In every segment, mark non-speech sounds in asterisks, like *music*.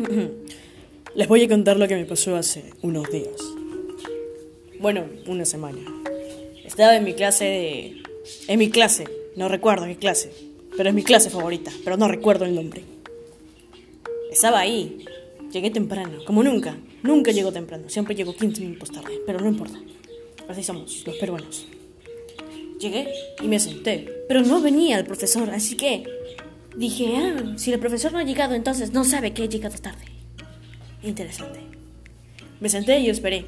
*clears throat* Les voy a contar lo que me pasó hace unos días. Bueno, una semana. Estaba en mi clase de... En mi clase. No recuerdo qué clase. Pero es mi clase favorita. Pero no recuerdo el nombre. Estaba ahí. Llegué temprano. Como nunca. Nunca llego temprano. Siempre llego 15 minutos tarde. Pero no importa. Así somos, los peruanos. Llegué y me senté. Pero no venía el profesor. Así que dije, ah, si el profesor no ha llegado, entonces no sabe que he llegado tarde. Interesante. Me senté y esperé.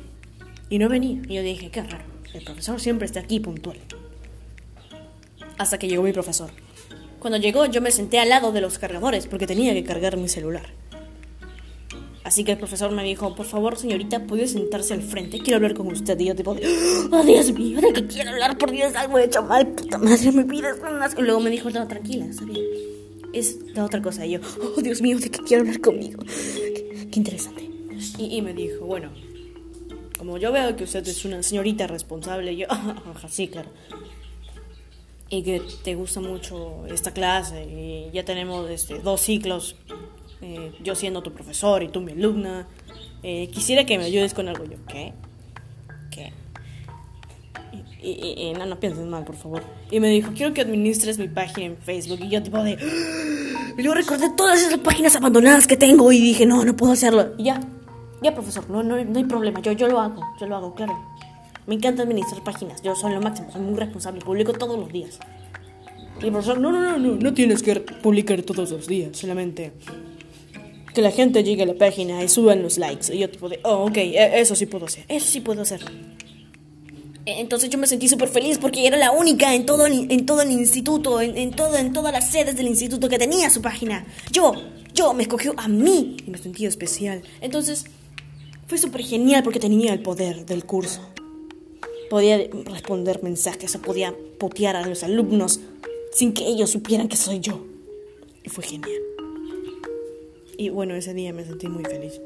Y no venía. Y yo dije, qué raro. El profesor siempre está aquí puntual. Hasta que llegó mi profesor. Cuando llegó yo me senté al lado de los cargadores porque tenía que cargar mi celular. Así que el profesor me dijo, por favor señorita, ¿puede sentarse al frente? Quiero hablar con usted. Y yo tipo, oh Dios mío, ¿de qué quiero hablar? Por Dios, algo he hecho mal, puta madre, me pides unas... Y luego me dijo, no, tranquila, está bien. Es la otra cosa. Y yo, oh Dios mío, ¿de qué quiero hablar conmigo? Qué interesante. Y, me dijo, bueno, como yo veo que usted es una señorita responsable, yo, *laughs* sí, claro. Y que te gusta mucho esta clase y ya tenemos este, dos ciclos, eh, yo siendo tu profesor y tú mi alumna. Eh, quisiera que me ayudes con algo. Yo. ¿Qué? Y, no, no pienses mal, por favor. Y me dijo, quiero que administres mi página en Facebook. Y yo tipo de... Y yo recordé todas esas páginas abandonadas que tengo y dije, no, no puedo hacerlo. Y ya, ya, profesor, no, no, no hay problema. Yo, yo lo hago, yo lo hago, claro. Me encanta administrar páginas. Yo soy lo máximo, soy muy responsable. Publico todos los días. Y el profesor, no, no, no, no, no tienes que publicar todos los días. Solamente que la gente llegue a la página y suban los likes. Y yo tipo de, oh, ok, e, eso sí puedo hacer. Eso sí puedo hacer. Entonces yo me sentí súper feliz porque era la única en todo el, en todo el instituto, en, todo, en todas las sedes del instituto que tenía su página. Yo, yo me escogió a mí y me sentí especial. Entonces fue súper genial porque tenía el poder del curso. Podía responder mensajes o podía putear a los alumnos sin que ellos supieran que soy yo. Y fue genial. Y bueno, ese día me sentí muy feliz.